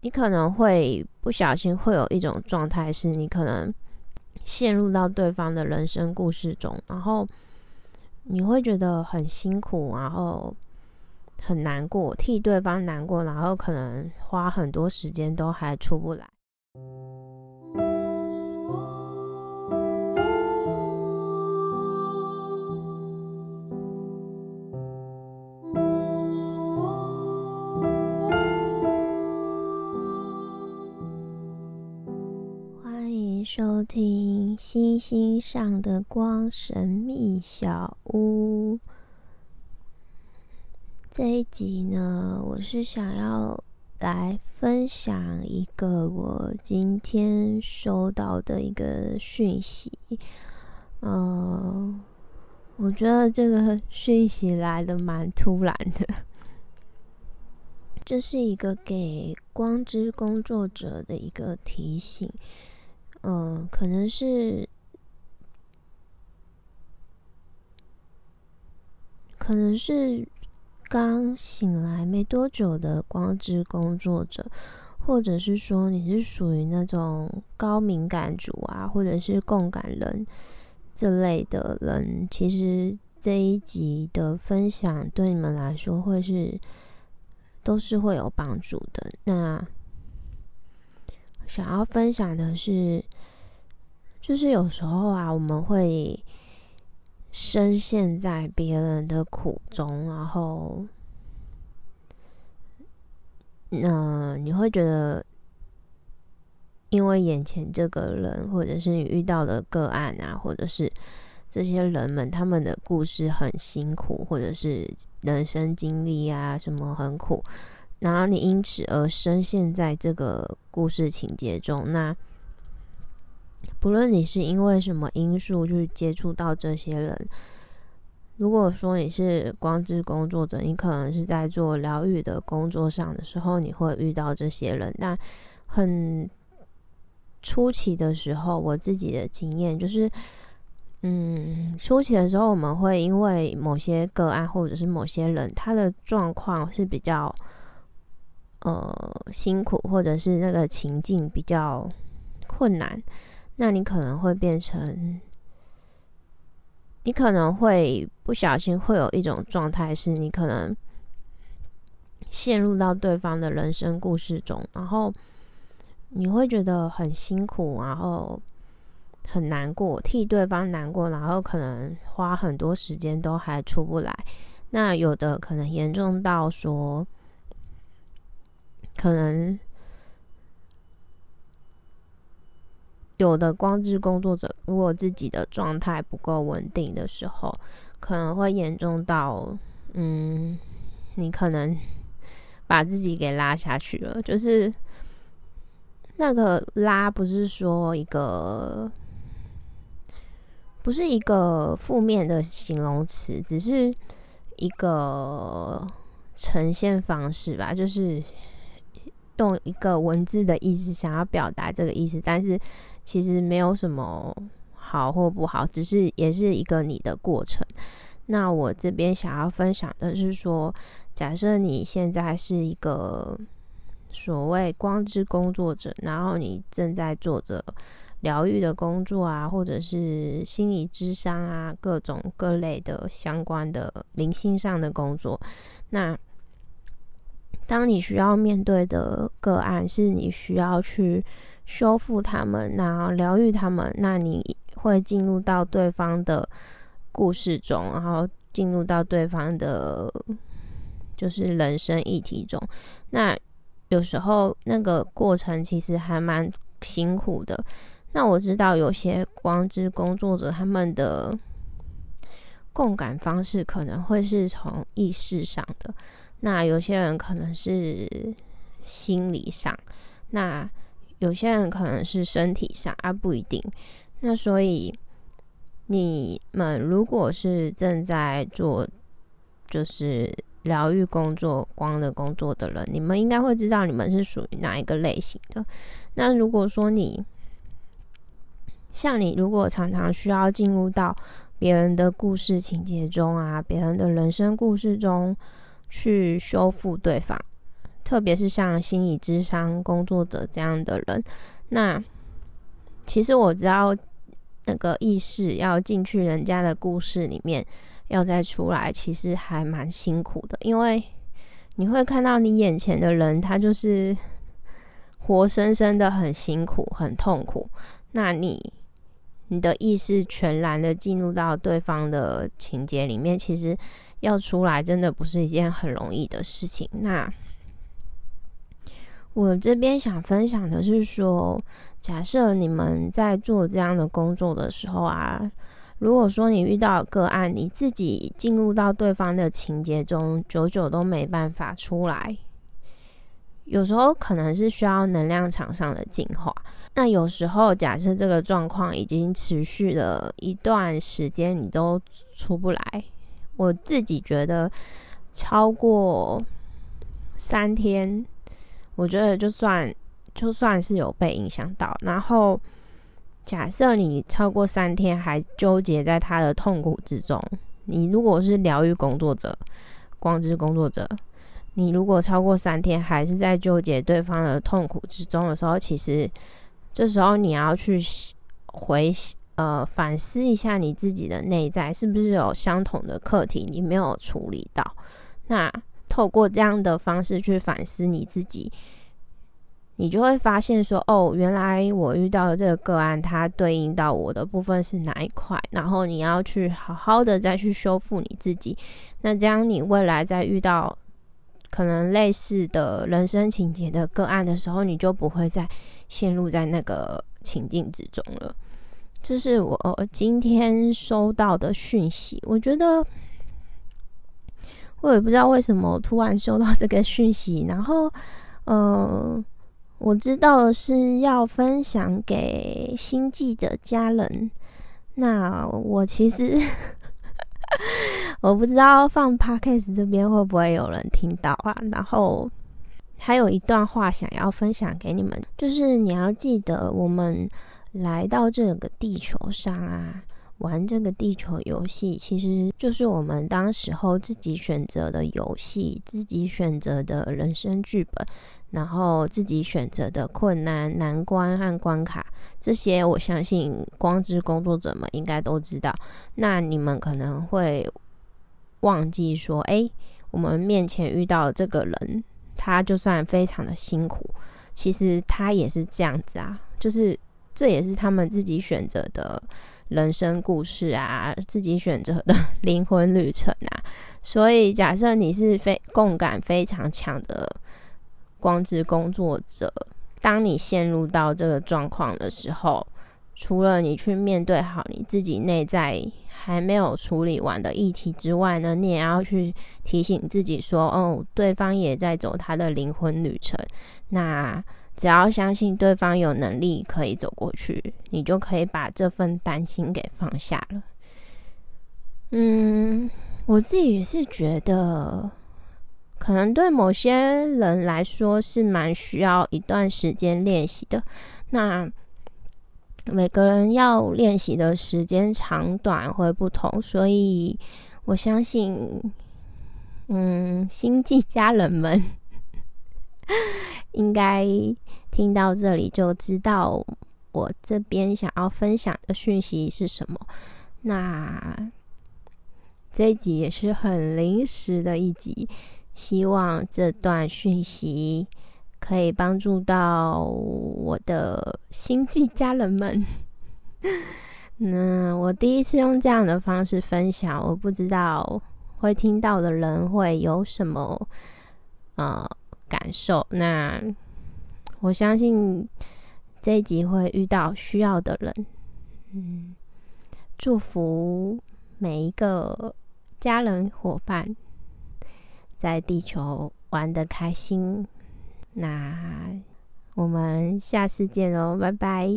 你可能会不小心会有一种状态，是你可能陷入到对方的人生故事中，然后你会觉得很辛苦，然后很难过，替对方难过，然后可能花很多时间都还出不来。收听星星上的光神秘小屋这一集呢，我是想要来分享一个我今天收到的一个讯息。嗯，我觉得这个讯息来的蛮突然的，这是一个给光之工作者的一个提醒。嗯，可能是，可能是刚醒来没多久的光之工作者，或者是说你是属于那种高敏感族啊，或者是共感人这类的人，其实这一集的分享对你们来说会是都是会有帮助的。那。想要分享的是，就是有时候啊，我们会深陷在别人的苦中，然后，那你会觉得，因为眼前这个人，或者是你遇到的个案啊，或者是这些人们他们的故事很辛苦，或者是人生经历啊什么很苦。然后你因此而深陷在这个故事情节中，那不论你是因为什么因素去接触到这些人，如果说你是光之工作者，你可能是在做疗愈的工作上的时候，你会遇到这些人。那很初期的时候，我自己的经验就是，嗯，初期的时候我们会因为某些个案或者是某些人，他的状况是比较。呃，辛苦或者是那个情境比较困难，那你可能会变成，你可能会不小心会有一种状态，是你可能陷入到对方的人生故事中，然后你会觉得很辛苦，然后很难过，替对方难过，然后可能花很多时间都还出不来。那有的可能严重到说。可能有的光之工作者，如果自己的状态不够稳定的时候，可能会严重到，嗯，你可能把自己给拉下去了。就是那个拉，不是说一个，不是一个负面的形容词，只是一个呈现方式吧，就是。用一个文字的意思想要表达这个意思，但是其实没有什么好或不好，只是也是一个你的过程。那我这边想要分享的是说，假设你现在是一个所谓光之工作者，然后你正在做着疗愈的工作啊，或者是心理智商啊，各种各类的相关的灵性上的工作，那。当你需要面对的个案是你需要去修复他们，然后疗愈他们，那你会进入到对方的故事中，然后进入到对方的，就是人生议题中。那有时候那个过程其实还蛮辛苦的。那我知道有些光之工作者他们的共感方式可能会是从意识上的。那有些人可能是心理上，那有些人可能是身体上啊，不一定。那所以你们如果是正在做就是疗愈工作、光的工作的人，你们应该会知道你们是属于哪一个类型的。那如果说你像你，如果常常需要进入到别人的故事情节中啊，别人的人生故事中。去修复对方，特别是像心理智商工作者这样的人，那其实我知道那个意识要进去人家的故事里面，要再出来，其实还蛮辛苦的，因为你会看到你眼前的人，他就是活生生的很辛苦、很痛苦，那你。你的意识全然的进入到对方的情节里面，其实要出来真的不是一件很容易的事情。那我这边想分享的是说，假设你们在做这样的工作的时候啊，如果说你遇到个案，你自己进入到对方的情节中，久久都没办法出来。有时候可能是需要能量场上的净化。那有时候假设这个状况已经持续了一段时间，你都出不来。我自己觉得超过三天，我觉得就算就算是有被影响到。然后假设你超过三天还纠结在他的痛苦之中，你如果是疗愈工作者、光之工作者。你如果超过三天还是在纠结对方的痛苦之中的时候，其实这时候你要去回呃反思一下你自己的内在是不是有相同的课题你没有处理到。那透过这样的方式去反思你自己，你就会发现说，哦，原来我遇到的这个个案，它对应到我的部分是哪一块，然后你要去好好的再去修复你自己。那这样你未来再遇到。可能类似的人生情节的个案的时候，你就不会再陷入在那个情境之中了。这是我今天收到的讯息。我觉得我也不知道为什么突然收到这个讯息，然后，嗯，我知道是要分享给星际的家人。那我其实。我不知道放 podcast 这边会不会有人听到啊？然后还有一段话想要分享给你们，就是你要记得，我们来到这个地球上啊，玩这个地球游戏，其实就是我们当时候自己选择的游戏，自己选择的人生剧本。然后自己选择的困难、难关和关卡，这些我相信光之工作者们应该都知道。那你们可能会忘记说，哎，我们面前遇到这个人，他就算非常的辛苦，其实他也是这样子啊，就是这也是他们自己选择的人生故事啊，自己选择的 灵魂旅程啊。所以，假设你是非共感非常强的。光之工作者，当你陷入到这个状况的时候，除了你去面对好你自己内在还没有处理完的议题之外呢，你也要去提醒自己说：“哦，对方也在走他的灵魂旅程。”那只要相信对方有能力可以走过去，你就可以把这份担心给放下了。嗯，我自己是觉得。可能对某些人来说是蛮需要一段时间练习的。那每个人要练习的时间长短会不同，所以我相信，嗯，星际家人们 应该听到这里就知道我这边想要分享的讯息是什么。那这一集也是很临时的一集。希望这段讯息可以帮助到我的星际家人们。那我第一次用这样的方式分享，我不知道会听到的人会有什么呃受。那我相信这一集会遇到需要的人。嗯，祝福每一个家人伙伴。在地球玩的开心，那我们下次见喽，拜拜。